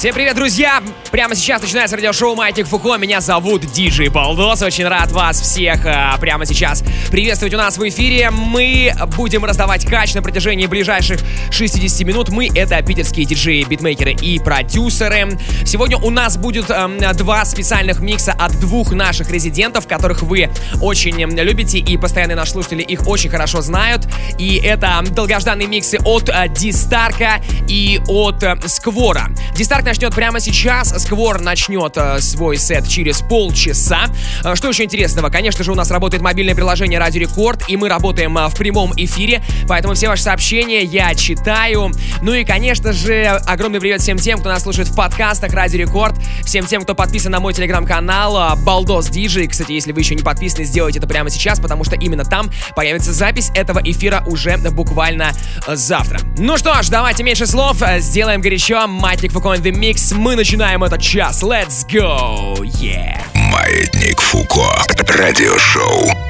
Всем привет, друзья! Прямо сейчас начинается радиошоу Майтик Фуко. Меня зовут Диджей Балдос. Очень рад вас всех а, прямо сейчас приветствовать у нас в эфире. Мы будем раздавать кач на протяжении ближайших 60 минут. Мы — это питерские диджеи, битмейкеры и продюсеры. Сегодня у нас будет э, два специальных микса от двух наших резидентов, которых вы очень любите, и постоянные наши слушатели их очень хорошо знают. И это долгожданные миксы от э, Дистарка и от э, Сквора. Дистарк начнет прямо сейчас. Сквор начнет э, свой сет через полчаса. Э, что еще интересного? Конечно же, у нас работает мобильное приложение Радио Рекорд, и мы работаем э, в прямом эфире, поэтому все ваши сообщения я читаю. Ну и, конечно же, огромный привет всем тем, кто нас слушает в подкастах Радио Рекорд, всем тем, кто подписан на мой телеграм-канал э, Балдос Диджей. Кстати, если вы еще не подписаны, сделайте это прямо сейчас, потому что именно там появится запись этого эфира уже буквально э, завтра. Ну что ж, давайте меньше слов, э, сделаем горячо. Матик Фукоин The Mix. Мы начинаем этот час. Let's go! Yeah! Маятник Фуко. Радиошоу.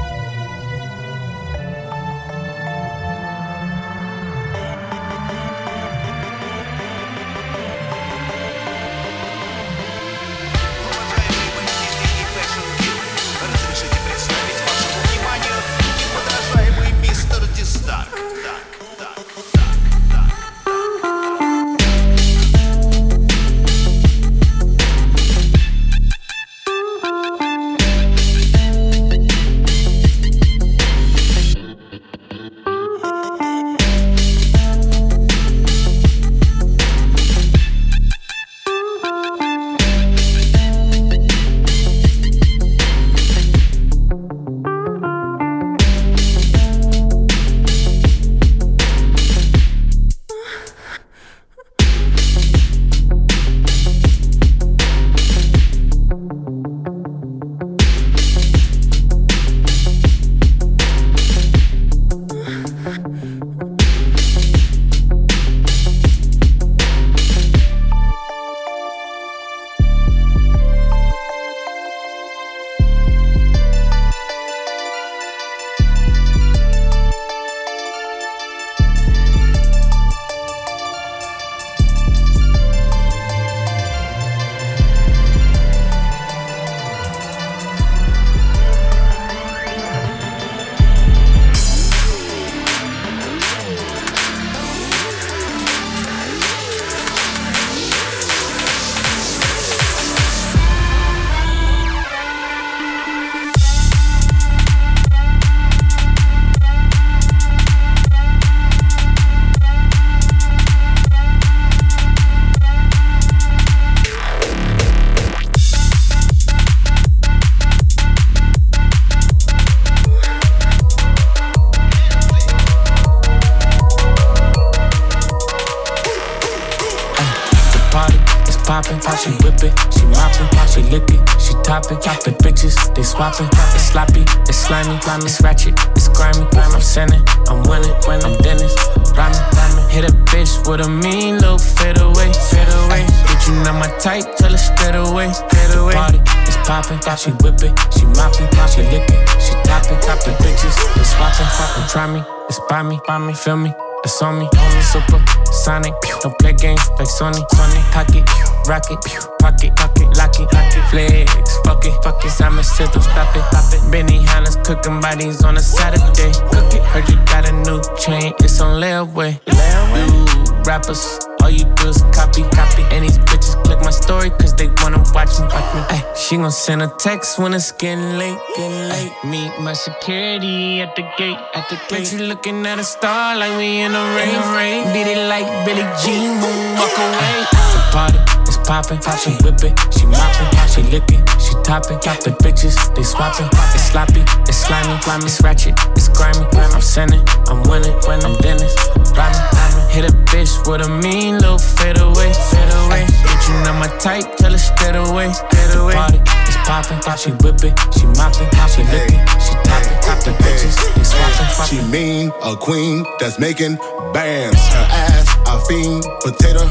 Straight. Party is poppin', she whip it, she moppin', she lick it, she toppin', toppin' bitches, they swappin', swappin'. Try me, it's by me, by me, feel me. It's on me, on super sonic. Don't play games like Sony, Sony. Pocket, rocket, pocket, pocket, lock it, lock it. Flex, fuck it, fuck it. Simon said don't stop it, stop it. Benihana's cooking bodies on a Saturday. Cook it. Heard you got a new chain, it's on layaway. You rappers, all you do is copy, copy. And these bitches click my story cause they wanna watch me, watch me. Ay, she gon' send a text when it's getting late, getting late. Meet my security at the gate, at the gate. Bet you looking at a star like we in the rain, rain. Beat it like Billie Jean, boom, walk away. The party is poppin', she whip it, she moppin', she lick it, she toppin', toppin' bitches, they swappin'. It's sloppy, it's slimy, it's ratchet, it's grimy. I'm sinning, I'm winning, when I'm Dennis, rhyming. Hit a bitch with a mean little fade away, fade. Bitch, you not my type, tell her straight away, straight away. Party is poppin', she whip it, she moppin', she lick it, she toppin', toppin' bitches, they swappin', She mean, a queen that's making bands. Her ass, I fiend, potato,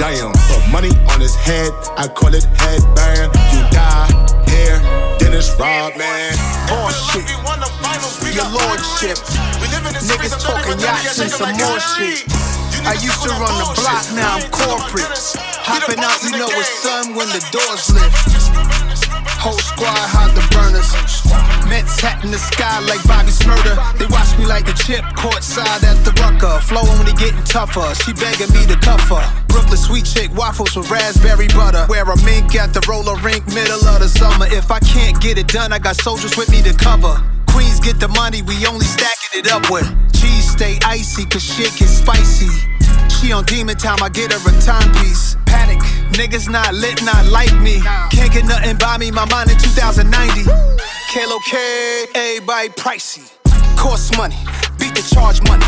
yam. Put money on his head, I call it headband. You die here, Dennis Rodman. Oh, oh shit, your lordship. Niggas talking yachts and some more shit. I used to run the block, now I'm corporate. Hopping out, you know it's sun when the doors lift. Whole squad hide the burners. Mets hat in the sky like Bobby Shmurda. They watch me like the chip, courtside at the rucker. Flow only getting tougher. She begging me to cuff her. Brooklyn sweet chick waffles with raspberry butter. Wear a mink at the roller rink, middle of the summer. If I can't get it done, I got soldiers with me to cover. Queens get the money, we only stacking it up with. Cheese stay icy, cause shit get spicy. She on demon time, I get her a timepiece. Panic, niggas not lit, not like me. Can't get nothing by me, my mind in 2090. Kalo K, everybody pricey. Cost money, beat the charge money.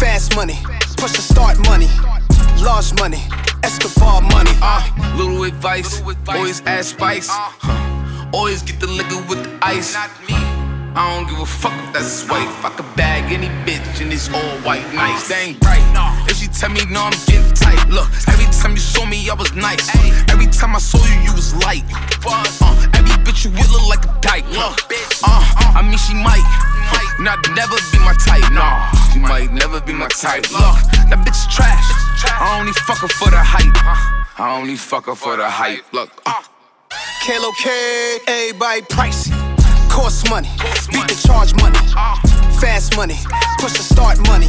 Fast money, push the start money. Large money, Escobar money. Uh, little advice, always add spice. Huh. Always get the liquor with the ice. I don't give a fuck if that's white. Fuck a bag, any bitch, and it's all white. Nice, they ain't right. If she tell me no, I'm getting tight. Look, every time you saw me, I was nice. Every time I saw you, you was light. Uh, every bitch you with look like a dyke. Look, uh, I mean she might, not never be my type. Nah, she might never be my type. Look, that bitch is trash. I only fuck her for the hype. I only fuck her for the hype. Look, uh. Kalo K, everybody pricey. Cost money, beat the charge money. Fast money, push the start money.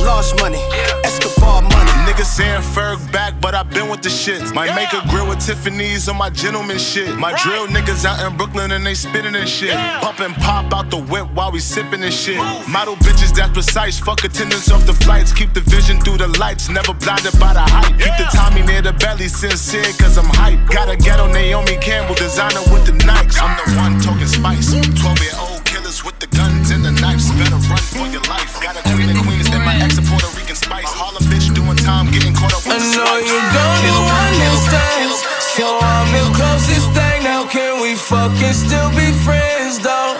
Large money, Escobar money. Niggas saying Ferg back, but i been with the shit. Might make a grill with Tiffany's on my gentleman shit. My drill niggas out in Brooklyn and they spitting and shit. Pump and pop out the whip while we sipping and shit. Model bitches that's precise, fuck attendance off the flights. Keep the vision through the lights, never blinded by the hype. Keep the Tommy near the belly, sincere cause I'm hype. Got a ghetto Naomi Campbell designer with the Nikes. I'm the one talking spice. 12 year old killers with the guns and the knives. Better run for your life. Got a queen of queens and my ex a Puerto Rican spice. Harlem bitch doing time, getting caught up with I the know stripes. you don't Kill 'em, kill 'em, understand. kill 'em. So I'm the closest thing. Now can we fucking still be friends though?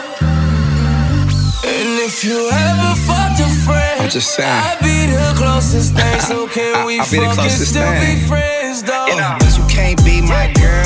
And if you ever fucked a friend, I'm just saying. I'd be the closest thing. So can I- we I'll be the fucking closest still thing. be friends though? Uh, but you can't be my girlfriend.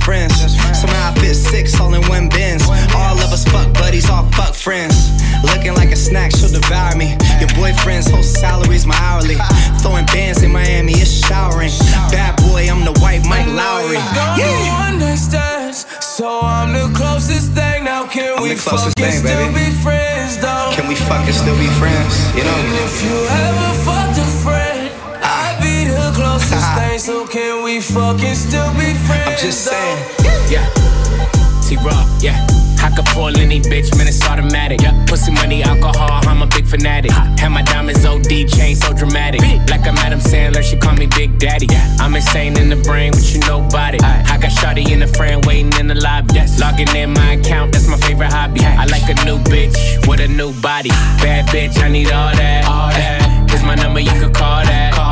Friends. Somehow I fit six all in one bins. All of us fuck buddies, all fuck friends. Looking like a snack, she'll devour me. Your boyfriend's whole salary's my hourly. Throwing bands in Miami, it's showering. Bad boy, I'm the white Mike Lowrey. Yeah. understand. So I'm the closest thing. Now can I'm we fucking thing, still baby. be friends though? Can we fucking still be friends? You And know? if you ever fucked a friend, ah. I'd be the closest thing. So can we fucking still be friends? Just saying. Yeah. T-Raw, yeah. I could pull any bitch, man, it's automatic. Yeah. Pussy money, alcohol, I'm a big fanatic. Have my diamonds OD, chain so dramatic. Like I'm Adam Sandler, she call me Big Daddy. I'm insane in the brain, but you know about it. I got Shawty in the frame, waiting in the lobby. Logging in my account, that's my favorite hobby. I like a new bitch with a new body. Bad bitch, I need all that. All that. Here's my number, you could call that. Call that.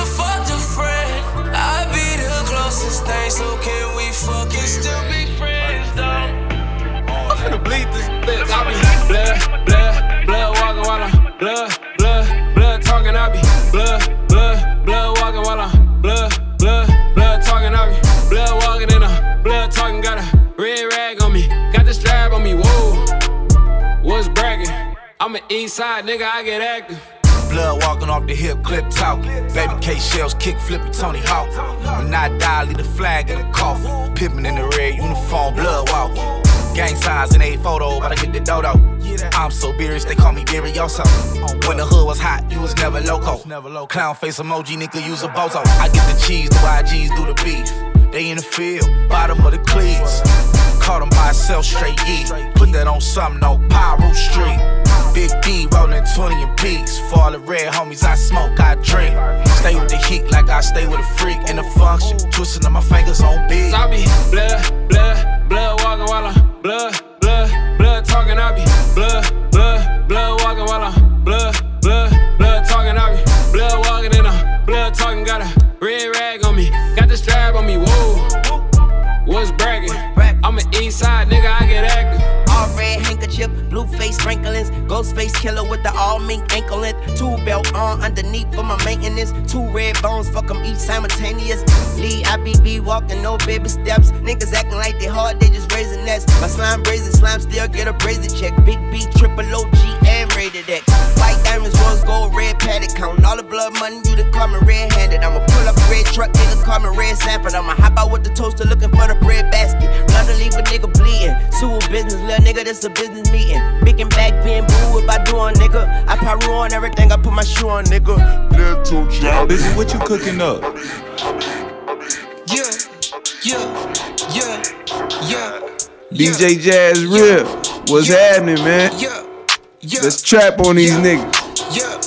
blood, blood, blood talking. I be blood, blood, blood walking while I'm blood, blood, blood talking. I be blood walking in a blood talking. Got a red rag on me, got the strap on me. Whoa, what's bragging? I'm an east side nigga, I get active. Blood walking off the hip, clip talking. Baby K shells, kick flipping Tony Hawk. When I die, leave the flag in the coffin. Pippin in the red uniform, blood walking. Gang signs in a photo, but I get the dodo. I'm so beerish, they call me Berrioso. When the hood was hot, you was never loco. Clown face emoji, nigga, use a bozo. I get the cheese, the YGs do the beef. They in the field, bottom of the cleats. Caught him by himself straight E. Put that on something, no Pyro Street. Big D rolling 20 in peaks. For all the red homies, I smoke, I drink. Stay with the heat like I stay with a freak in the function. Twisting up my fingers on beat. I be blood, blood, blood walking while I'm blood, blood, blood talking. I be blood, blood, blood walking while I'm blood, blood, blood talking. I be blood walking in a blood talking. Got a red rag on me, got the strap on me. Whoa, what's bragging? I'm an east side nigga, blue face sprinklings, ghost face killer with the all mink ankle length, two belt on underneath for my maintenance, two red bones, fuck them each simultaneous. Lee IBB walking no baby steps, niggas acting like they hard, they just raising nets. My slime brazen, slime still get a brazen check. Big B, triple OG, and rated X. White diamonds, rose gold, red paddock, counting all the blood money, you done call me red handed. I'ma pull up a red truck, niggas call me red Sanford. I'ma hop out with the toaster looking for the bread basket. Rather leave a nigga bleeding. Sue business, little nigga, this a business meeting. Big and back being boo if I do on nigga. I pyro on everything, I put my shoe on nigga. Little job. Busy, what you cooking up? Yeah, yeah, yeah, yeah. DJ Jazz Real, what's happening, man? Let's trap on these niggas. Yeah!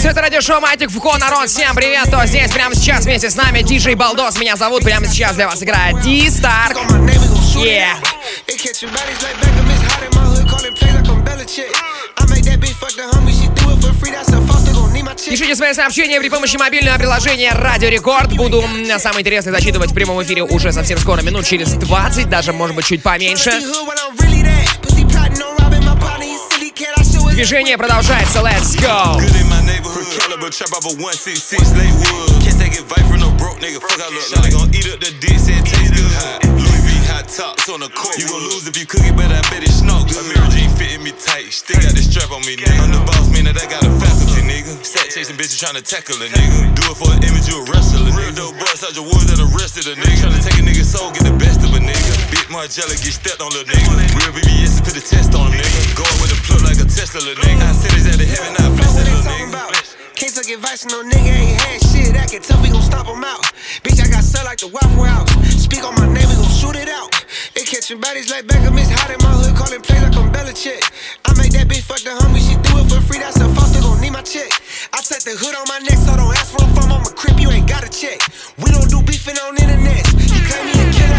Все это радиошоу Матик Фуко, народ, всем привет, кто здесь прямо сейчас вместе с нами, диджей Балдос, меня зовут, прямо сейчас для вас играет Ди Старк. Yeah. Пишите свои сообщения при помощи мобильного приложения Радио Рекорд. Буду самое интересное зачитывать в прямом эфире уже совсем скоро, минут через 20, даже может быть чуть поменьше. Движение продолжается, let's go! Caliber trap off a 166 Lakewood. Can't take advice from no broke nigga. Fuck, I look like. They gon' eat up the dick, say it tastes good. Louis V hot tops on the court. You gon' lose if you cook it, but I bet it snow good. Mirror jean fitting me tight. Still got the strap on me, nigga. I'm the boss, man, that I got a faculty, nigga. Stack chasing bitches trying to tackle a nigga. Do it for an image, you a wrestler, nigga. Real dope bust out your woods that arrested a nigga. Tryna take a nigga soul, get the best of a nigga. Big Margiela get stepped on, little nigga. Real BBS put the test on nigga. Go with a plug like a Tesla, little nigga. I said it's out of heaven, I blessed it, little nigga. Can't take advice from no nigga, ain't had shit. I Acting tough, we gon' stop him out. Bitch, I got sell like the Waffle House. Speak on my name, we gon' shoot it out. They catching bodies like Beckham, it's hot in my hood, calling plays like I'm Belichick. I make that bitch fuck the homie, she do it for free, that's a foster, gon' need my check. I set the hood on my neck, so don't ask for a farm, I'm a crip, you ain't gotta check. We don't do beefing on internet. You claim me a killer,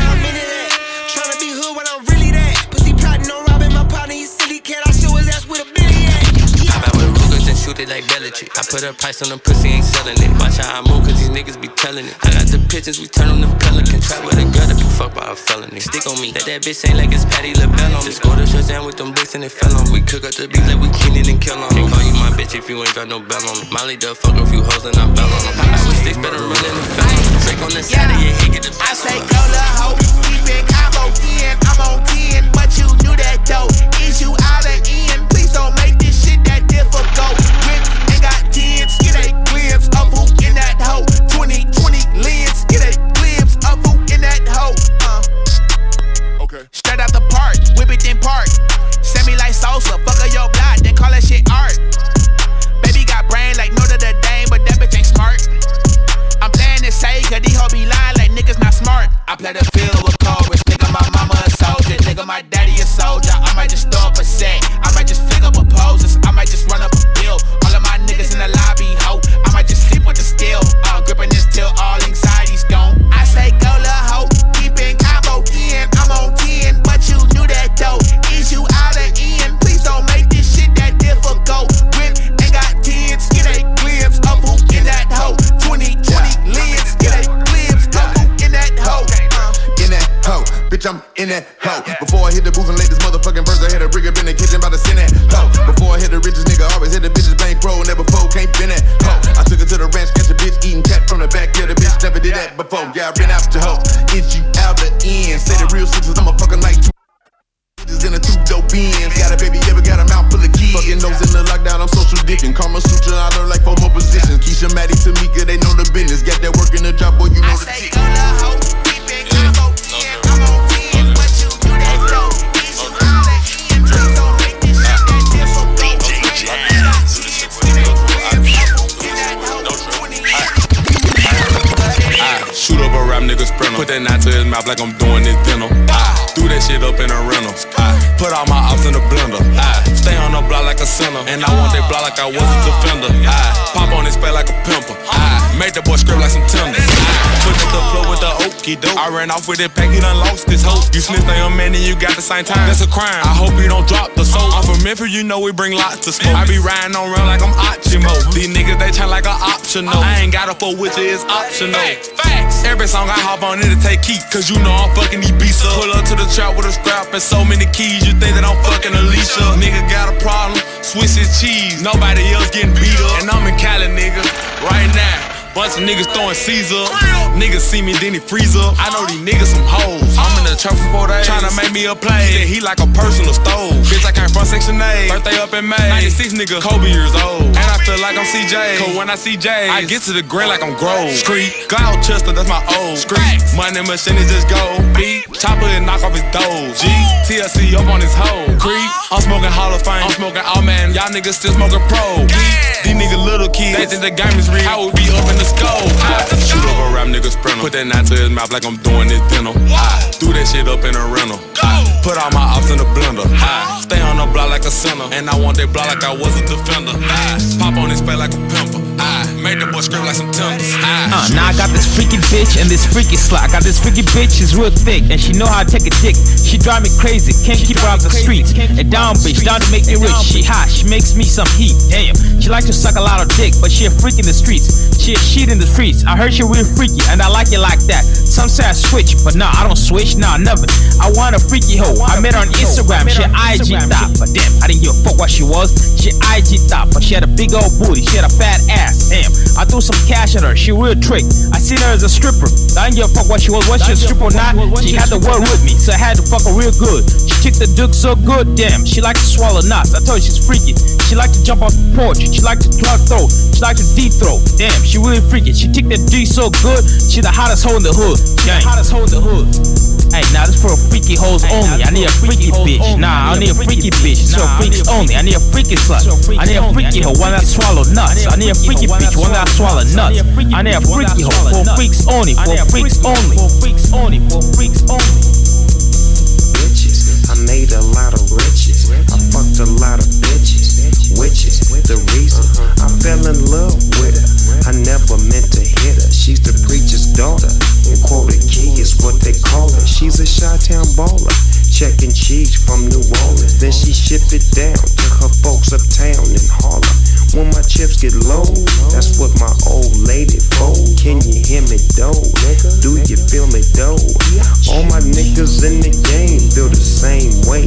shoot it like Belichick. I put a price on them pussy, ain't selling it. Watch how I move, cause these niggas be telling it. I got the pictures, we turn them to pelican. Trap with a girl that be fucked by a felony. Stick on me, let that bitch ain't like it's Patti LaBelle on me. Just go to Shazam with them bricks and it fell on me. We cook up the beat like we Kenan and Kel on me. Call you my bitch if you ain't got no bell on me. Molly the fuck a few hoes and I bell on them. I with sticks, better run in the face. Break on the side of your head, get the I say, go la hoe, keep it combo in. I'm on 10, but you knew that though. Is you out of in? Please don't make this shit that difficult. Rich and got tens, get a glimpse of who in that hoe. 20, 20 lens, get a glimpse of who in that hoe. Uh. Okay. Straight out the park, whip it then park. Send me like salsa, fuck up your block, then call that shit art. Baby got brain like Notre Dame, but that bitch ain't smart. I'm playing it safe, cause these hoes be lying like niggas not smart. I play the Put that knot to his mouth like I'm doing this dental. I do that shit up in a rental. I put all my ops in the blender. I stay on the block like a center. And I want that block like I was a defender. I pop on his face like a pimper. I make the boy script like some tenders. I put the flow with the okey doke. I ran off with that pack, he done lost his hope. You snitched on your man and you got the same time. That's a crime. I hope you don't drop the soap. I'm from Memphis, you know we bring lots of smoke. I be riding on rail like I'm Ochimo. These niggas, they turn like an optional. I ain't got a four, which is optional. Facts. Every song I hop on, it'll take heat. Cause you know I'm fucking these beats up. Pull up to the trap with a strap and so many keys. You think that I'm fucking Alicia. Nigga got a problem, Swiss is cheese. Nobody else getting beat up. And I'm in Cali, nigga, right now. Bunch of niggas throwing Caesar. Niggas see me, then he freeze up. I know these niggas some hoes. I'm in the trap for four days. Tryna make me a play. Yeah, he like a personal stove. Bitch, I came from Section 8. Birthday up in May. 96 nigga, Kobe years old. And I feel like I'm CJ. Cause when I see J, I get to the grin like I'm Grove. Street, Gloucester, that's my old. Street, money machine is just go. Beat, chopper and knock off his doors. G, TLC up on his hoe. Uh-huh. Creep, I'm smoking Hall of Fame. I'm smoking all man. Y'all niggas still smoking pro. These niggas little kids. They think the game is real. I would be up in the skull. I shoot up a rap nigga sprinter. Put that knot to his mouth like I'm doing this dental. I do that shit up in a rental. I put all my ops in the blender. I stay on the block like a center. And I want that block like I was a defender. I pop on his face like a pimper. I make the boy scream like some tenders. Uh, now I got this freaky bitch and this freaky slot. I got this freaky bitch, she's real thick and she know how to take a dick. She drive me crazy, can't keep her out the streets. And down bitch, down to make me rich. She hot, she makes me some heat. Damn, she like to suck a lot of dick, but she a freak in the streets. She a shit in the streets. I heard she real freaky and I like it like that. Some say I switch, but nah, I don't switch. Nah, never. I want a freaky hoe. I met her on Instagram. She IG top, but damn, I didn't give a fuck what she was. She IG top, but she had a big old booty. She had a fat ass. Damn, I threw some cash at her. She real trick. I seen her as a stripper. I didn't give a fuck what she was. Was she a stripper or not? She had the word with me, so I had to fuck her real good. She kicked the dick so good, damn. She like to swallow nuts. I told you she's freaky. She like to jump off the porch. She like to plug throat. She like to deep throat. Damn, she really freaky. She tick that D so good. She the hottest hoe in the hood. Gang. Hottest hoe in the hood. Hey, now this for a freaky hoes only. I need a freaky bitch. Nah, I need a freaky bitch. So freaks only. I need a freaky slut. I need a freaky hoe, one that swallow nuts. I need a freaky bitch, one that swallow nuts. I need a freaky hoe for freaks only. For freaks only. For freaks only. For freaks only. bitches. I made a lot of riches. I fucked a lot of bitches. Witches, the reason I fell in love with her. I never meant to hit her. She's the preacher's daughter. And quoted key is what they call her. She's a Chi-Town baller. Checking cheese from New Orleans. Then she shipped it down to her folks uptown in Harlem. When my chips get low, that's what my old lady for. Can you hear me though? Do you feel me though? All my niggas in the game feel the same way.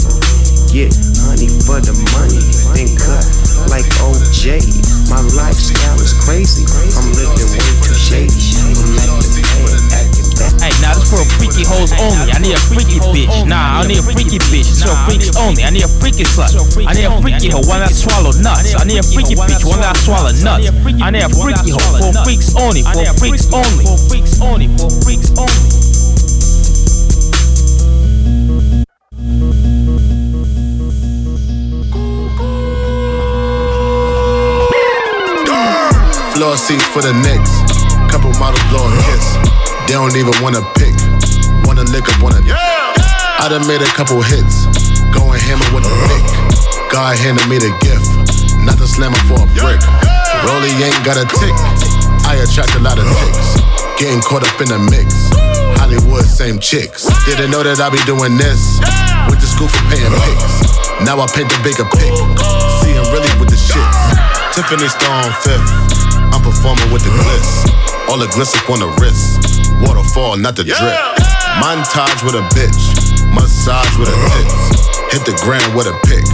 Get honey for the money, then cut like OJ. My lifestyle is crazy. I'm living way too shady. I'm acting bad, acting bad. Hey, now this for freaky hoes only. I need a freaky bitch. Nah, I need a freaky bitch. So freaks only. I need a freaky slut. I need a freaky hoe, one that swallow nuts. I need a freaky bitch, one that swallow nuts. I need a freaky hoe for freaks only. For freaks only. For freaks only. For freaks only. Seats for the Knicks. Couple models blow a kiss. They don't even wanna pick. Wanna lick up, wanna. I done made a couple hits. Going hammer with a pick. God handed me the gift. Not to slam her for a brick. Rolly ain't got a tick. I attract a lot of ticks. Getting caught up in the mix. Hollywood, same chicks. Didn't know that I be doing this. Went to school for paying pics. Now I paint the bigger pic. See, I'm really with the shits. Tiffany Star on fifth. I'm performing with the bliss. All the gliss up on the wrist. Waterfall, not the drip. Montage with a bitch. Massage with a tits. Hit the ground with a pick.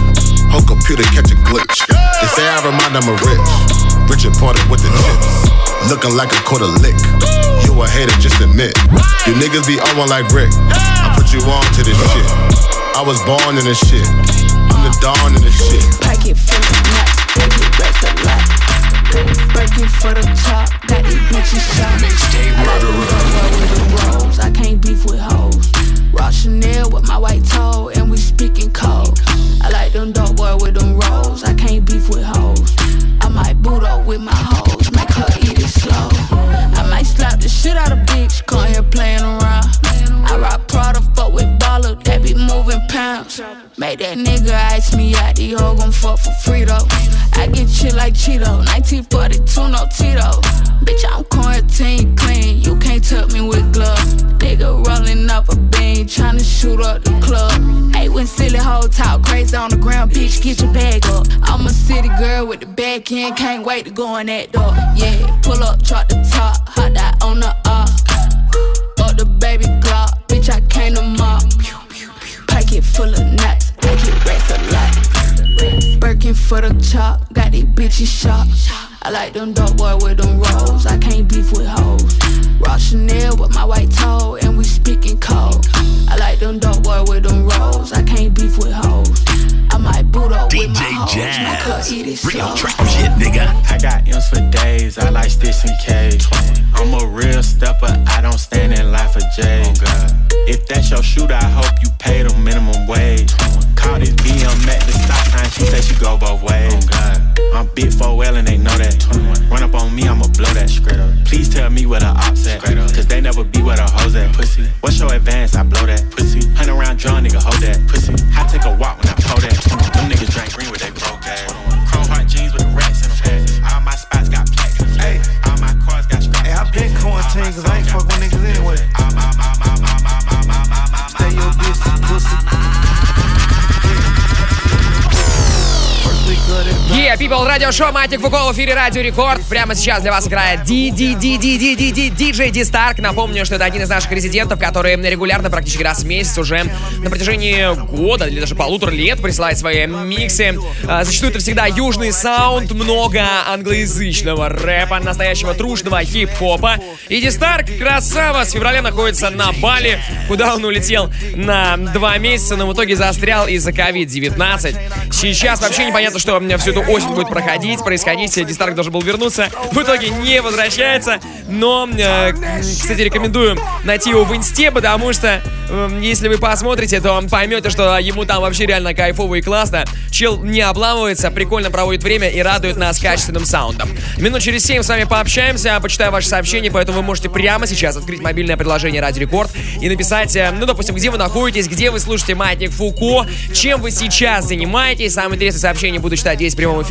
Whole computer catch a glitch. They say I remind them of rich. Richard parted with the chips. Looking like a quarter lick. You a hater, just admit. You niggas be on one like Rick. I put you on to this shit. I was born in this shit. I'm the dawn in this shit. Pocket full of nuts, they get wrecked a Working for the top, got these bitches shot. Mixtape with the I can't beef with hoes. Rock Chanel with my white toe, and we speaking code. I like them dope boy with them rolls, I can't beef with hoes. I might boot up with my hoes, make her eat it slow slap the shit out of bitch, come here playing around. I rock Prada, fuck with baller, they be moving pounds. Make that nigga ice me out, the hoe gon' fuck for free though. I get shit like Cheeto, 1942, no Tito. Bitch, I'm quarantine clean, you can't touch me with gloves. Nigga rolling up a bean, tryna shoot up the club. Hey, when silly hoe talk crazy on the ground, bitch, get your bag up. I'm a city girl with the back end, can't wait to go in that door. Yeah, pull up, drop the top, hot that on the up. Up the baby Glock, bitch, I came to mop. Pocket full of nuts, I get racks a lot. Birkin for the chop, got these bitches shot. I like them dope boy with them rolls, I can't beef with hoes. Rock Chanel with my white toe, and we speaking cold. I like them dope boy with them rolls, I can't beef with hoes. I might boot up with my hoes, my cut eat it Real slow. trap shit, nigga. I got M's for days, I like sticks and K's. I'm a real stepper, I don't stand in line for J's. Oh, if that's your shooter, I hope you pay the minimum wage. Call this BM at the stop sign, she say she go both ways. Oh God. I'm big 4L and they know that. Run up on me, I'ma blow that. Please tell me where the ops at. Cause they never be where the hoes at. Pussy. What's your advance? I blow that. Pussy. Hunt around John, nigga, hold that. Pussy. I take a walk when I pull that. Them niggas drink green with they broke ass. Chrome heart jeans with the rats in them. All my spots got plaques. Hey. All my cars got straps. Hey, I been quarantined cause I ain't fuck with niggas Yeah, People радиошоу Матик Фуко в эфире Радио Рекорд. Прямо сейчас для вас играет диджей Ди Старк. Напомню, что это один из наших резидентов, который регулярно, практически раз в месяц уже на протяжении года или даже полутора лет присылает свои миксы. А, Зачастую это всегда южный саунд, много англоязычного рэпа, настоящего трушного хип-хопа. И Ди Старк, красава, с февраля находится на Бали, куда он улетел на два месяца, но в итоге застрял из-за COVID-19. Сейчас вообще непонятно, что всю эту осень будет проходить, происходить. Ди Старк должен был вернуться. В итоге не возвращается. Но, э, кстати, рекомендую найти его в инсте, потому что э, если вы посмотрите, то поймете, что ему там вообще реально кайфово и классно. Чел не обламывается, прикольно проводит время и радует нас качественным саундом. Минут через 7 с вами пообщаемся, почитаю ваши сообщения, поэтому вы можете прямо сейчас открыть мобильное приложение Радио Рекорд и написать, э, ну, допустим, где вы находитесь, где вы слушаете Маятник Фуко, чем вы сейчас занимаетесь. Самые интересные сообщения буду читать здесь в прямом эфире.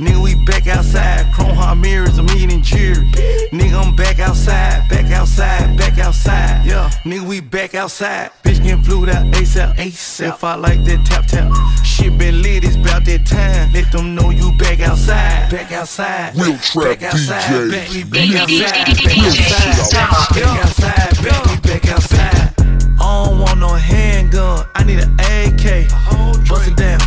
Nigga, we back outside. Chrome heart mirrors, I'm eating jury. Nigga, I'm back outside, back outside, back outside. Yeah, nigga, we back outside. Bitch getting flued out ASAP, ASAP. If I like that tap tap. Shit been lit, it's about that time. Let them know you back outside, back outside. Real trap back outside, DJ. back me back outside, back outside, back outside, back me back outside. I don't want no handgun, I need an AK. Bust it down,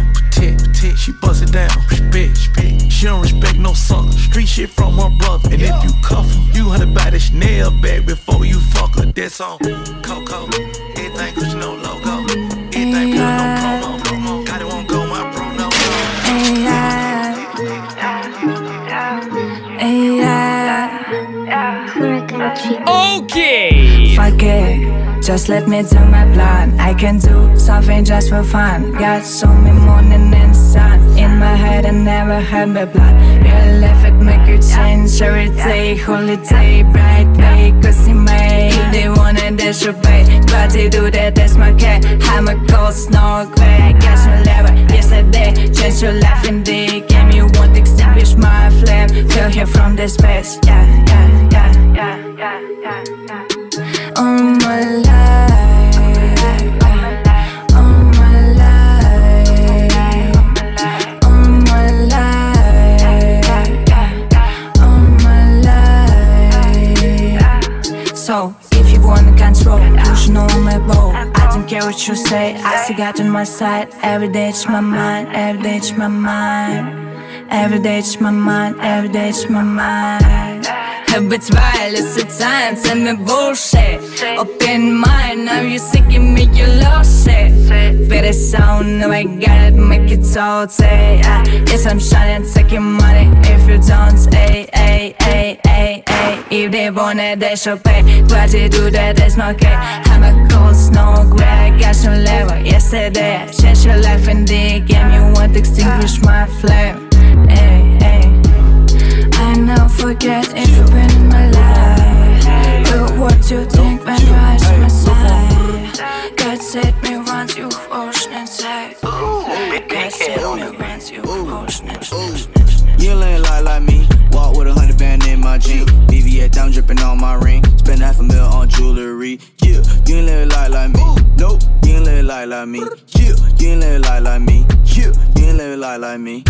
bitch, she bust it down. Bitch, bitch, she don't respect no sucker. Street shit from her brother. And if you cuff her, you had to buy the Chanel bag before you fuck her. That's on Coco. Everything cause you no logo. Everything you no promo. promo. Got it won't go my bro. Okay. Fuck it just let me do my plan. I can do something just for fun. Got so many morning and sun in my head and never had my plan. Real life it make you change every day, holiday, bright day, cause it may. They wanna disobey, but they do that, that's my cat. I'm a ghost, no gray. I guess no lever. Yesterday, changed your life in the game. You won't extinguish my flame. Feel here from the space, yeah, yeah, yeah, yeah, yeah, yeah, yeah. All my control, you should know I'm bow. I don't care what you say, I still got on my side. Every day it's my mind, every day it's my mind. Every day it's my mind, every day it's my mind. Habitual is the time, send me bullshit. Open mind, now you seeking me, you lost it. Better sound, no, I got it, make it all say. Uh, yes, I'm shining, taking money if you don't. Ay, ay, ay, ay, ay. If they want it, they should pay. Do that, that's my okay. I'm a cold snow, gray, got some level. Yesterday, I changed your life and the game. You want to extinguish my flame. Ay, ay. I never forget if you've been in my life. Look what you think when you eyes my side. God set me once, you ocean inside. God set me once, you ocean inside. My jean. BVA down dripping on my ring. Spend half a mil on jewelry. Yeah, you ain't live like like me. Nope, you ain't live like like me. Yeah, you ain't live like like me. Yeah, you ain't live like like me.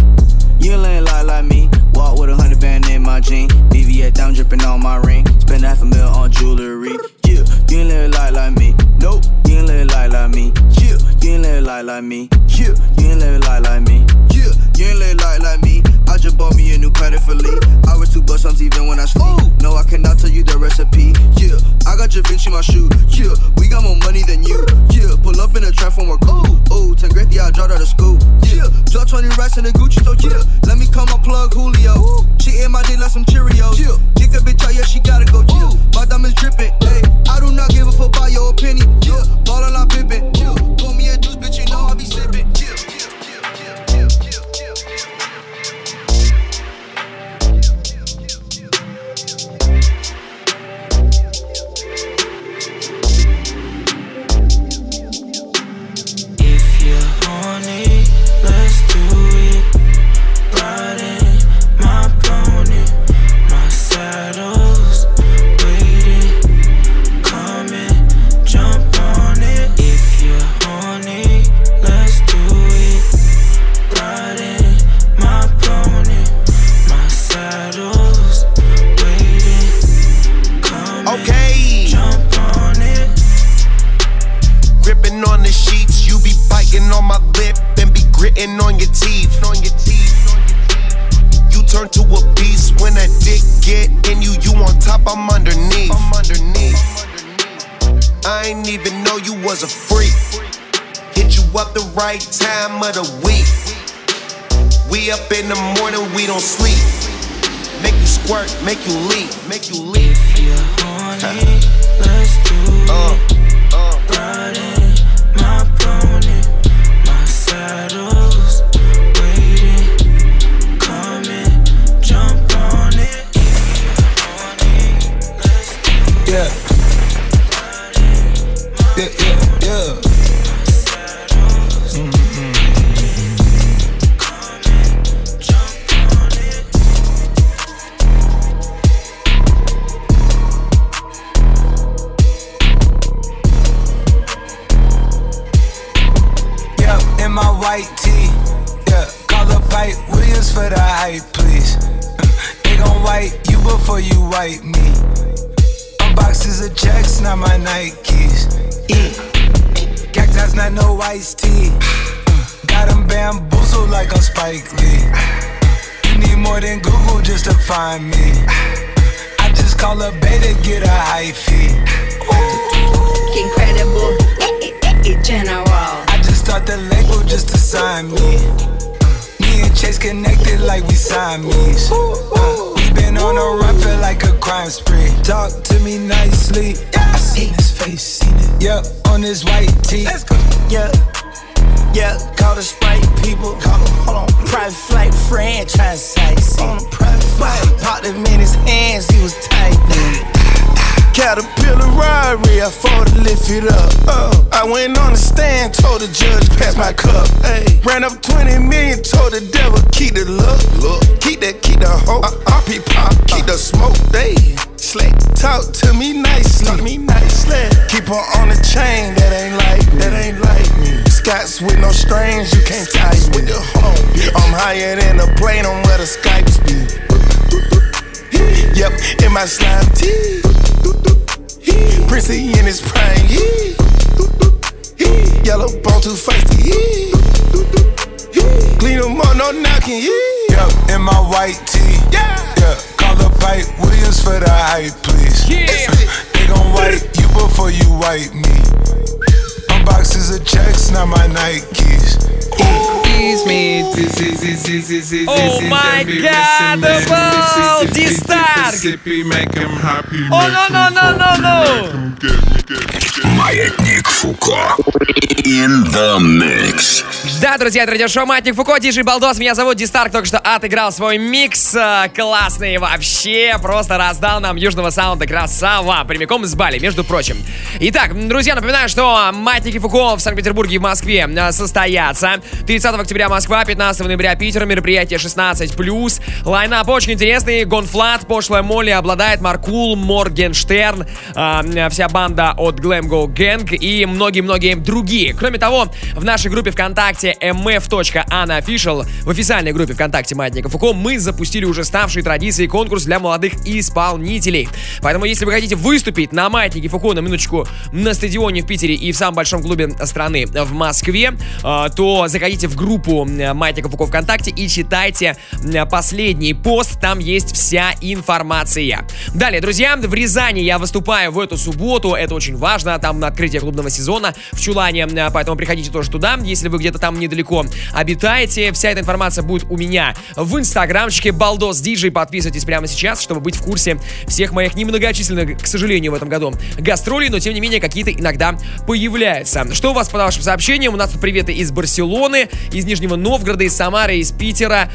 You ain't like like me. Walk with a hundred band in my jean. BVA down dripping on my ring. Spend half a mil on jewelry. Yeah, you ain't live like like me. Nope, you ain't live like like me. Yeah, you ain't live like like me. Yeah, you ain't live like like me. Yeah, you ain't live like like me. I just bought me a new credit for Lee. I wear two bucks even when I sleep. No, I cannot tell you the recipe. Yeah, I got Da Vinci my shoe. Yeah, we got more money than you. Yeah, pull up in a trap from work. Ooh, ooh, 10 great, yeah, I dropped out of school. Yeah, drop 20 racks in the Gucci, so yeah. Williams for the hype, please. Yeah. They gon' wipe you before you wipe me. Unboxes of checks, not my Nikes. Excuse me. Oh my god, the ball! D-Star! Oh no no no no no! Маятник Фуко. In the mix. Да, друзья, это радиошоу Матник Фуко, Диджей Балдос, меня зовут Дистарк, только что отыграл свой микс, э, классный вообще, просто раздал нам южного саунда, красава, прямиком из Бали, между прочим. Итак, друзья, напоминаю, что Матники Фуко в Санкт-Петербурге и в Москве э, состоятся. 30 октября Москва, 15 ноября Питер, мероприятие 16+. Лайнап очень интересный, Гонфлат, Пошлая Молли, обладает Маркул, Моргенштерн, э, вся банда от Glam Go Gang и многие-многие другие. Кроме того, в нашей группе ВКонтакте mf.unofficial, в официальной группе ВКонтакте Маятника Фуко, мы запустили уже ставший традицией конкурс для молодых исполнителей. Поэтому, если вы хотите выступить на Маятнике Фуко, на минуточку, на стадионе в Питере и в самом большом клубе страны в Москве, э, то заходите в группу Маятника Фуко ВКонтакте и читайте последний пост, там есть вся информация. Далее, друзья, в Рязани я выступаю в эту субботу, это очень важно, там на открытие клубного сезона в Чулане, поэтому приходите тоже туда, если вы где-то там недалеко обитаете. Вся эта информация будет у меня в инстаграмчике Балдос Диджей. Подписывайтесь прямо сейчас, чтобы быть в курсе всех моих немногочисленных, к сожалению, в этом году гастролей, но тем не менее какие-то иногда появляются. Что у вас по вашим сообщениям? У нас тут приветы из Барселоны, из Нижнего Новгорода, из Самары, из Питера.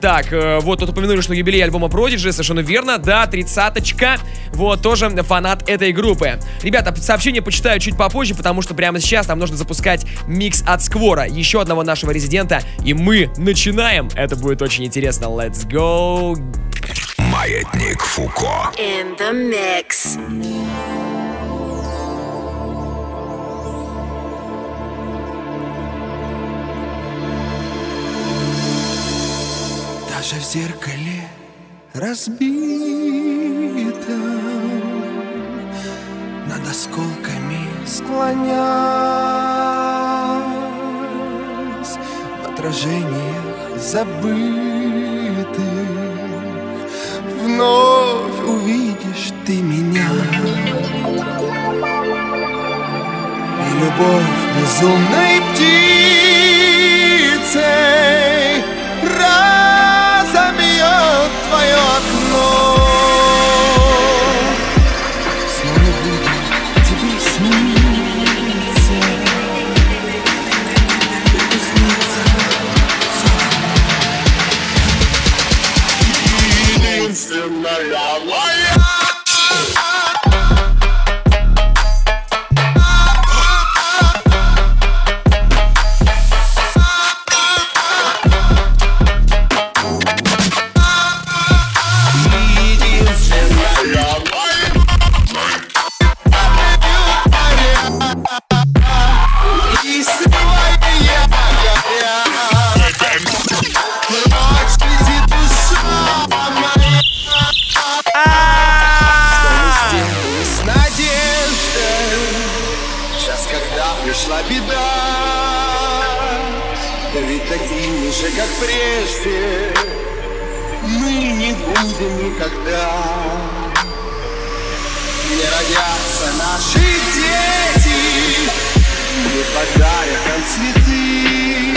Так, э, вот тут упомянули, что юбилей альбома Prodigy, совершенно верно, да, тридцаточка. Вот, тоже фанат этой группы. Ребята, сообщение почитаю чуть попозже, потому что прямо сейчас нам нужно запускать микс от Сквора, еще одного нашего резидента, и мы начинаем. Это будет очень интересно. Let's go! Маятник Фуко. In the mix. Даже в зеркале разбито Над осколками склонясь В отражениях забытых. Вновь увидишь ты меня. И любовь безумной птицей Не родятся наши дети. Не подарят нам цветы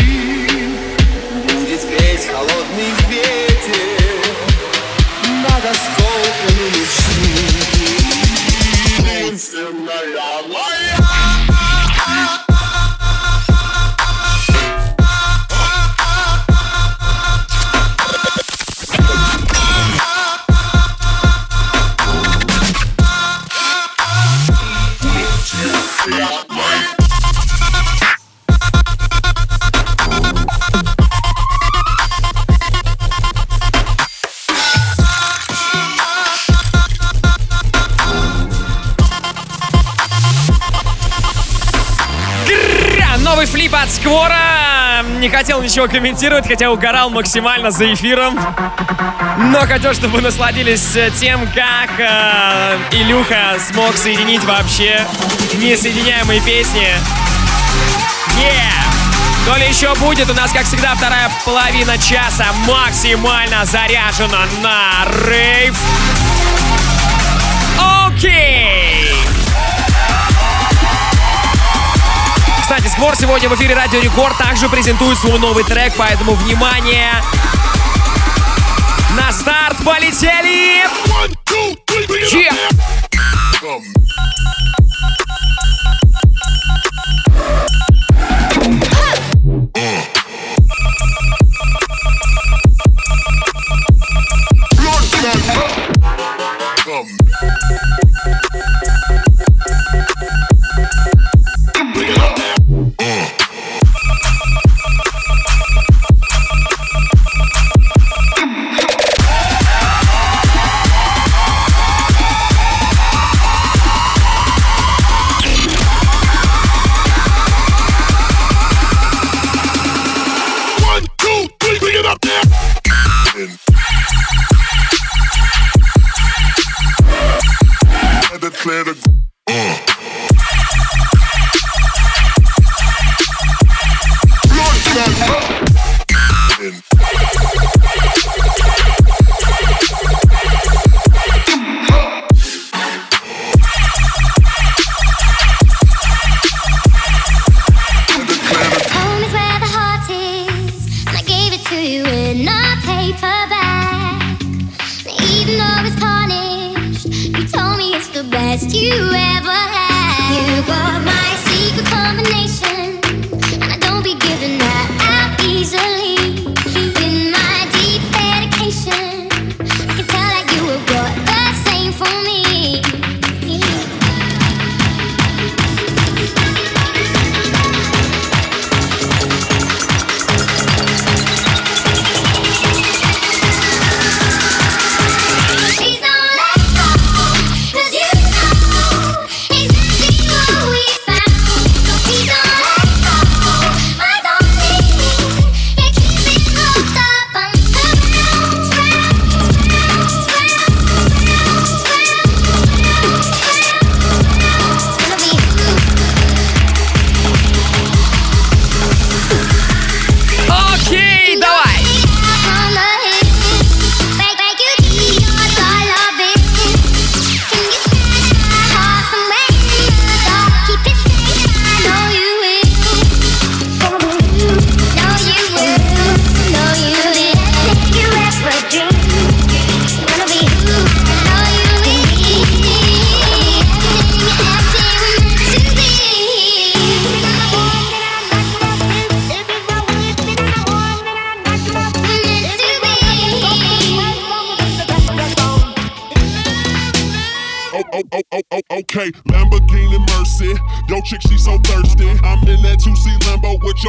хотел ничего комментировать, хотя угорал максимально за эфиром. Но хотел, чтобы вы насладились э, тем, как э, Илюха смог соединить вообще несоединяемые песни. Yeah! То ли еще будет. У нас, как всегда, вторая половина часа максимально заряжена на рейв. Окей! Кстати, Сквор сегодня в эфире Радио Рекорд также презентует свой новый трек, поэтому внимание! На старт полетели! Yeah.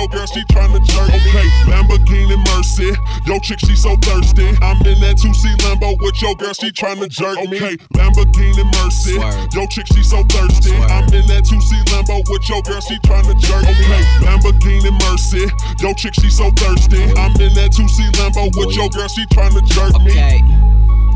Girl, she tryna jerk. Okay, Lamborghini Mercy. Yo, chick, she so thirsty. I'm in that 2C Lambo with your girl, she tryna jerk me. Okay, Lamborghini Mercy. Yo, chick, she so thirsty. I'm in that 2C Lambo with your girl, she tryna jerk me. Okay, Lamborghini Mercy. Yo, chick, she so thirsty. I'm in that 2C Lambo with your girl, she tryna jerk me. Okay.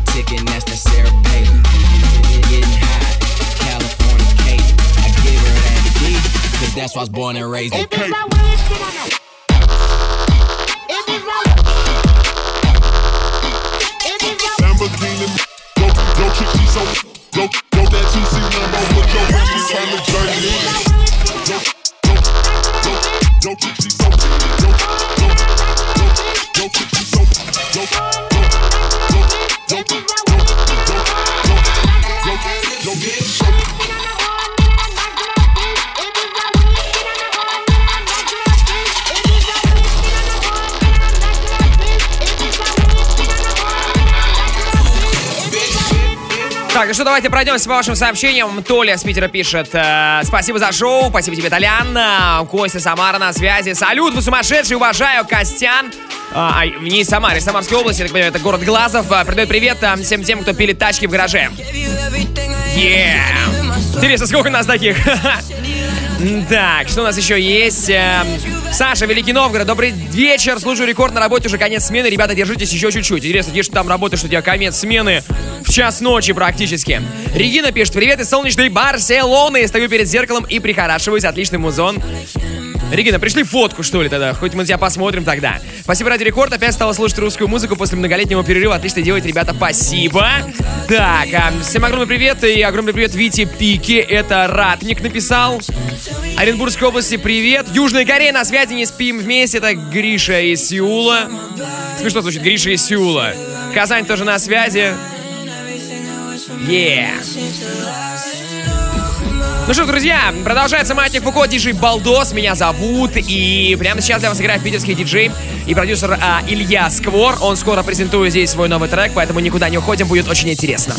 girls politicking, that's the Sarah Palin. Getting high, California Kate. I give her that D, cause that's why I was born and raised in Okay. Lamborghini, go, go, chick, she so, go, go that 2C Lambo with your girl, she tryna jerk Так, что, давайте пройдемся по вашим сообщениям. Толя с Питера пишет. Э, спасибо за шоу, спасибо тебе, Толян. Э, Костя Самара на связи. Салют, вы сумасшедший, уважаю, Костян. А, не Самаре, Самарской области, я так понимаю, это город Глазов. Передает привет всем тем, кто пилит тачки в гараже. Yeah. Интересно, сколько у нас таких? Так, что у нас еще есть? Эм, Саша, Великий Новгород, добрый вечер. Служу рекорд на работе, уже конец смены. Ребята, держитесь еще чуть-чуть. Интересно, где же там работаешь, у тебя конец смены в час ночи практически. Регина пишет, привет из солнечной Барселоны. Стою перед зеркалом и прихорашиваюсь. Отличный музон. Регина, пришли фотку, что ли, тогда? Хоть мы тебя посмотрим тогда. Спасибо, Ради Рекорд. Опять стала слушать русскую музыку после многолетнего перерыва. Отлично делать, ребята, спасибо. Так, а, всем огромный привет и огромный привет Вите Пике. Это Ратник написал. Оренбургской области привет. Южной Корея на связи, не спим вместе. Это Гриша из Сеула. Смешно звучит, Гриша из Сеула. Казань тоже на связи. Yeah. Ну что, друзья, продолжается Маятник Фуко, диджей Балдос, меня зовут, и прямо сейчас для вас играет питерский диджей и продюсер а, Илья Сквор. Он скоро презентует здесь свой новый трек, поэтому никуда не уходим, будет очень интересно.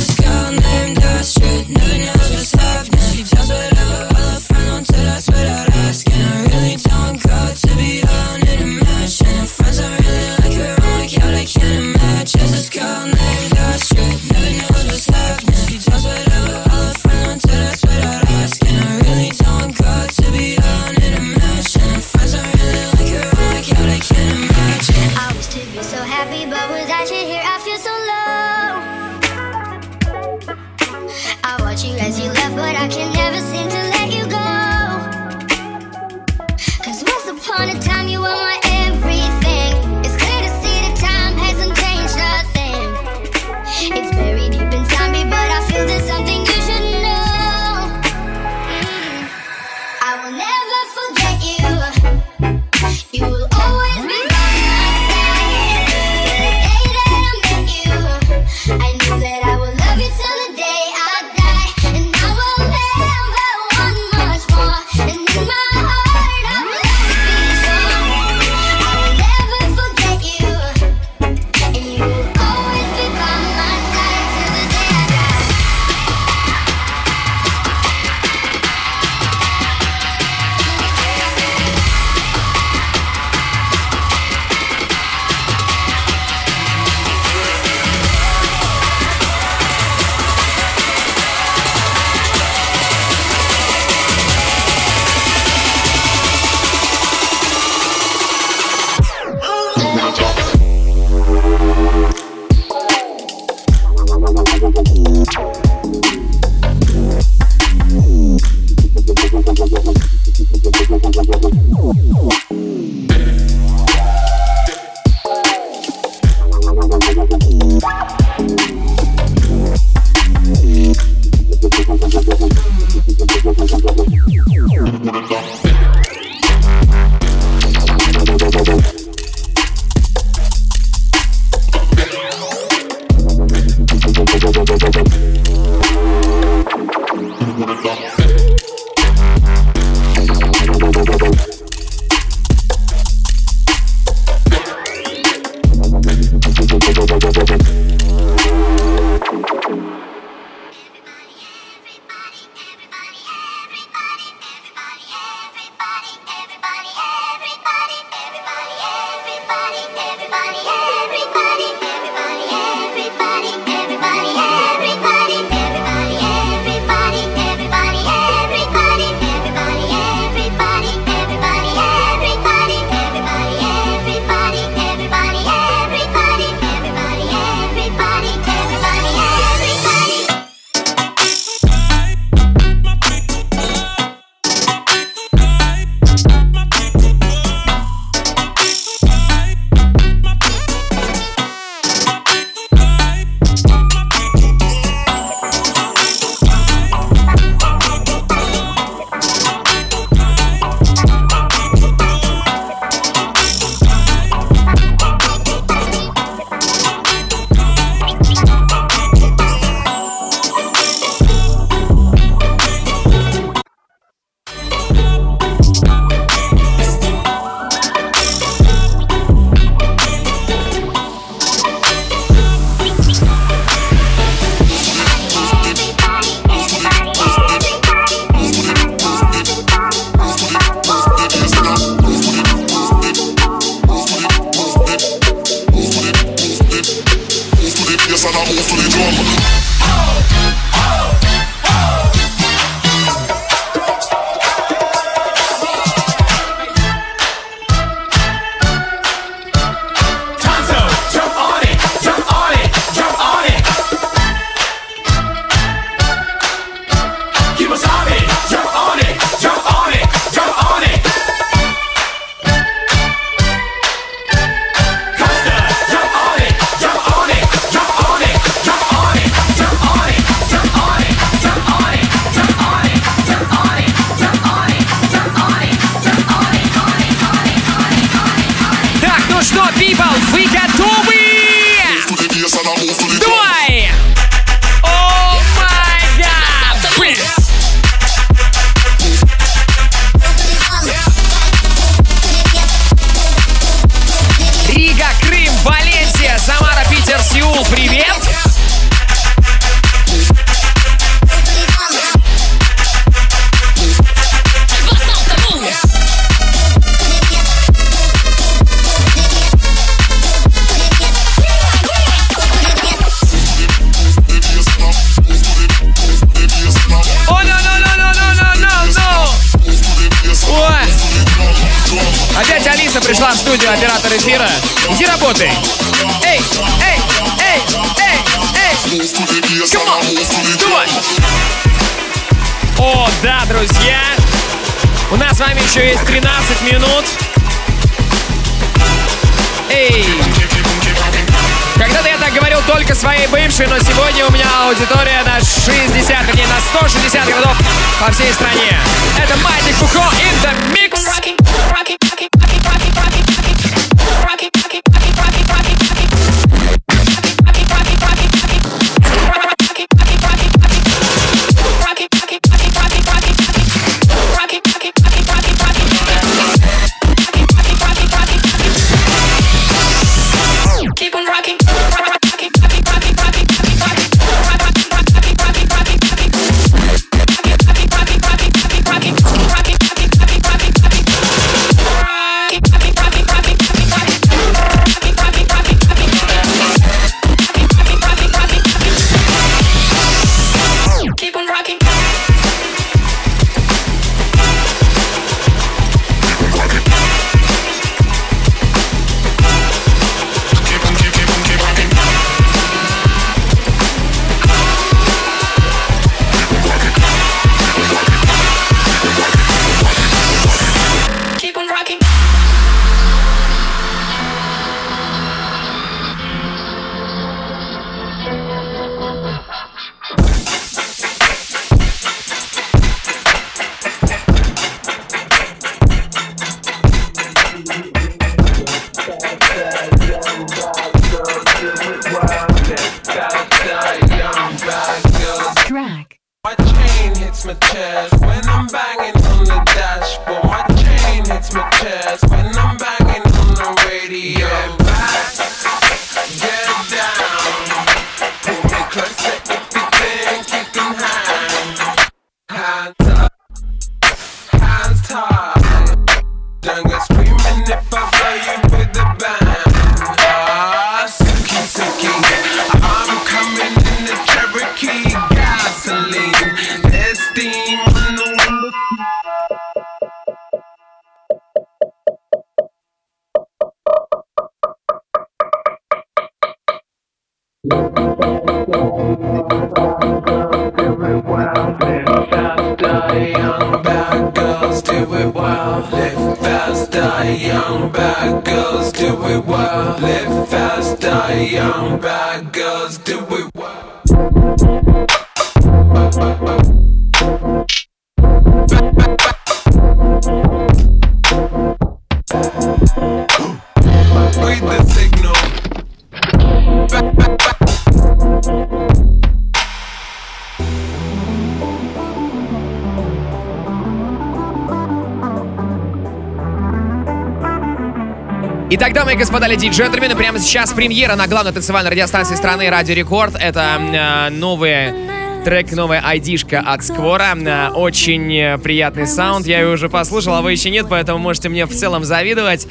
леди и джентльмены, прямо сейчас премьера на главной танцевальной радиостанции страны «Радио Рекорд». Это э, новые трек новая айдишка от Сквора. Э, очень э, приятный саунд. Я ее уже послушал, а вы еще нет, поэтому можете мне в целом завидовать.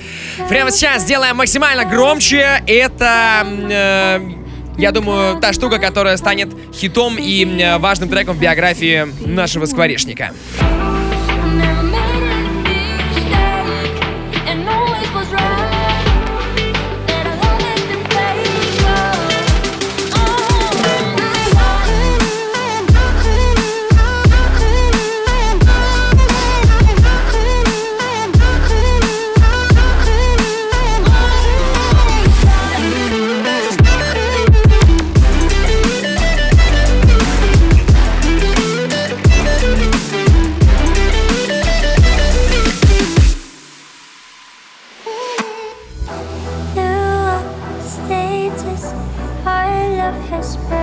Прямо сейчас сделаем максимально громче. Это... Э, я думаю, та штука, которая станет хитом и э, важным треком в биографии нашего скворечника. whisper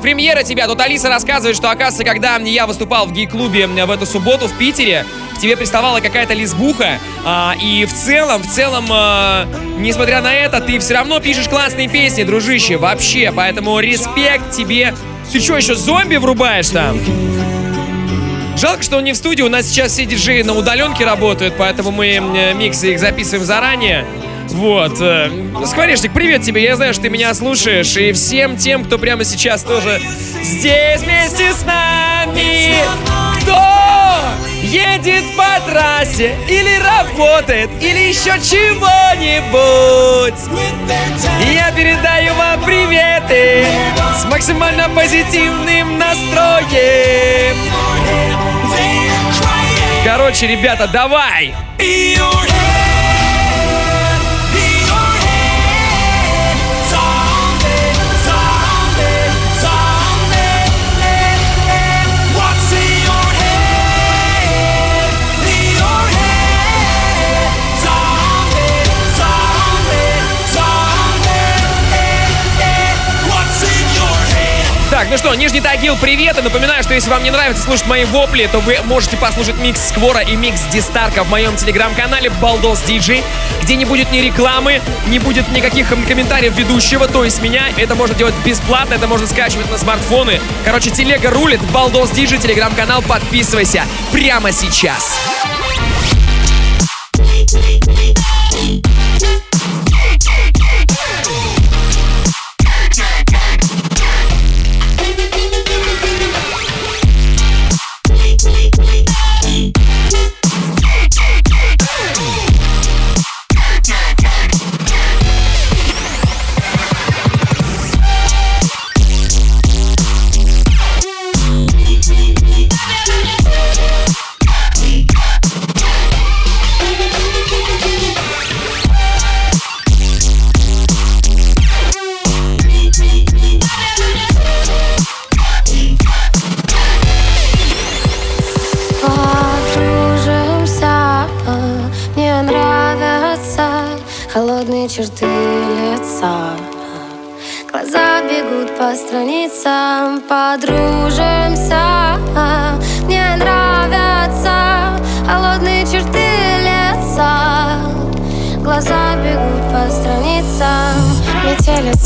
Премьера тебя. Тут Алиса рассказывает, что, оказывается, когда я выступал в гей-клубе в эту субботу в Питере, к тебе приставала какая-то лесбуха, а, и в целом, в целом, а, несмотря на это, ты все равно пишешь классные песни, дружище, вообще, поэтому респект тебе. Ты что, еще зомби врубаешь там? Жалко, что он не в студии, у нас сейчас все диджеи на удаленке работают, поэтому мы миксы их записываем заранее. Вот. э, Скворечник, привет тебе, я знаю, что ты меня слушаешь, и всем тем, кто прямо сейчас тоже здесь вместе с нами, кто едет по трассе, или работает, или еще чего-нибудь. Я передаю вам приветы с максимально позитивным настроем. Короче, ребята, давай! Ну что, Нижний Тагил, привет! И напоминаю, что если вам не нравится слушать мои вопли, то вы можете послушать микс Сквора и микс Дистарка в моем телеграм-канале Балдос Диджей, где не будет ни рекламы, не будет никаких комментариев ведущего, то есть меня. Это можно делать бесплатно, это можно скачивать на смартфоны. Короче, телега рулит, Балдос Диджей, телеграм-канал, подписывайся прямо сейчас.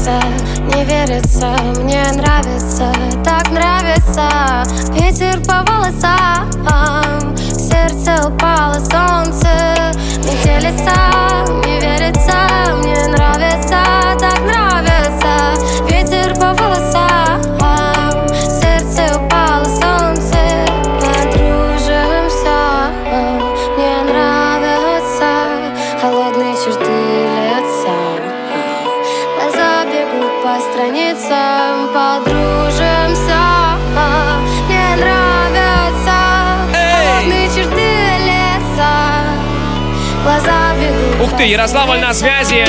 Метелится, не верится, мне нравится, так нравится. Ветер по волосам, сердце упало солнце, не бегут. Ух ты, Ярославль на связи.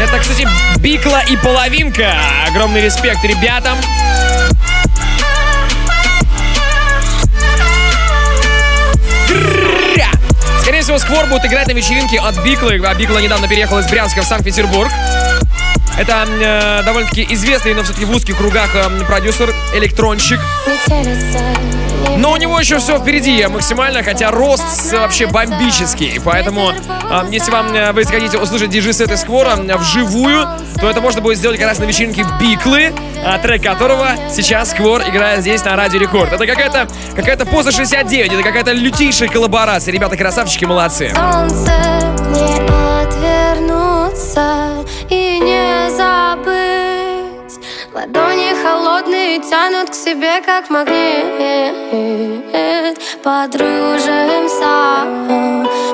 Это, кстати, Бикла и половинка. Огромный респект ребятам. Скорее всего, Сквор будет играть на вечеринке от Биклы. А Бикла недавно переехал из Брянска в Санкт-Петербург. Это э, довольно-таки известный, но все-таки в узких кругах э, продюсер, электронщик. Но у него еще все впереди максимально, хотя рост вообще бомбический. Поэтому, э, если вам э, вы хотите услышать диджей-сет из Сквора э, вживую, то это можно будет сделать как раз на вечеринке Биклы, э, трек которого сейчас Сквор играет здесь на Радио Рекорд. Это какая-то какая-то поза 69, это какая-то лютейшая коллаборация. Ребята, красавчики, молодцы. солнце не отвернуться и. Ладони холодные тянут к себе, как магнит. Подружимся,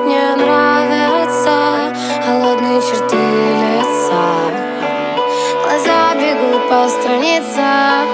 мне нравятся холодные черты лица. Глаза бегут по страницам.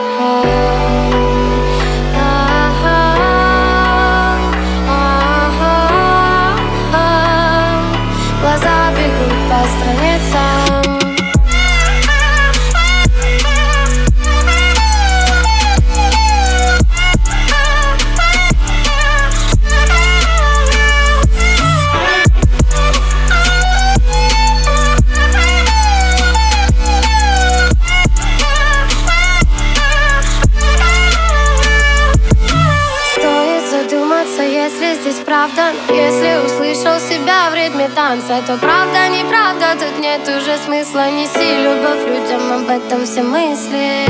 Правда. Если услышал себя в ритме танца То правда, неправда, тут нет уже смысла Неси любовь людям, об этом все мысли.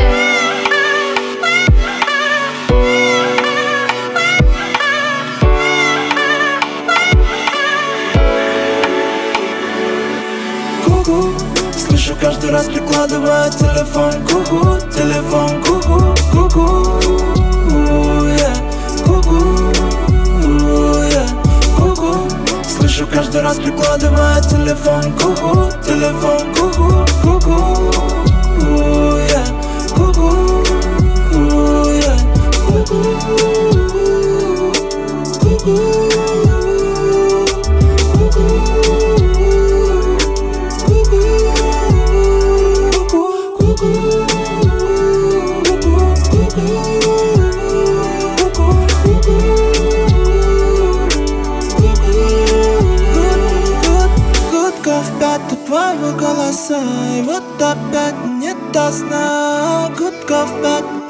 Ку-ку, слышу каждый раз прикладывая телефон. Ку-ку, телефон, ку-ку, ку-ку слышу каждый раз прикладывая телефон Ку-ку, телефон, ку-ку, ку-ку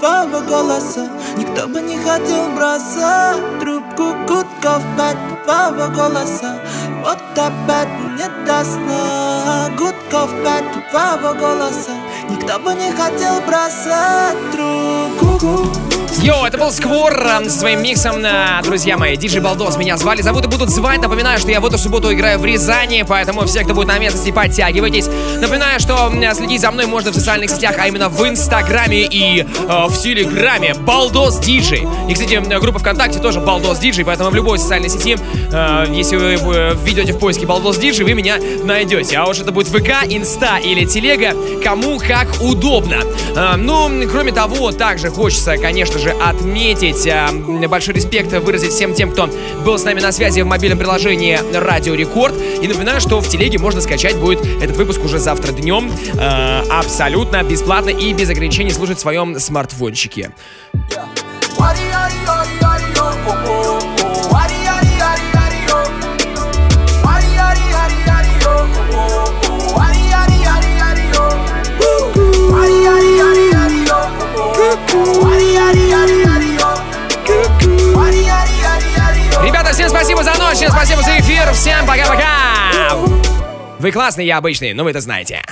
твоего голоса Никто бы не хотел бросать трубку Гудков пять. Твоего голоса Вот опять нет до сна Гудков пять. Твоего голоса Никто бы не хотел бросать трубку Йоу, это был Сквор со своим миксом, друзья мои. Диджей Балдос меня звали, зовут и будут звать. Напоминаю, что я в эту субботу играю в Рязани, поэтому все, кто будет на местности, подтягивайтесь. Напоминаю, что следить за мной можно в социальных сетях, а именно в Инстаграме и э, в Телеграме. Балдос Диджей. И, кстати, группа ВКонтакте тоже Балдос Диджей, поэтому в любой социальной сети, э, если вы э, введете в поиске Балдос Диджей, вы меня найдете. А уж это будет ВК, Инста или Телега, кому как удобно. Э, ну, кроме того, также хочется, конечно же, отметить, э, большой респект выразить всем тем, кто был с нами на связи в мобильном приложении Радио Рекорд. И напоминаю, что в телеге можно скачать будет этот выпуск уже завтра днем. Э, абсолютно бесплатно и без ограничений слушать в своем смартфончике. Ребята, всем спасибо за ночь, всем спасибо за эфир, всем пока-пока! Вы классные, я обычный, но вы это знаете.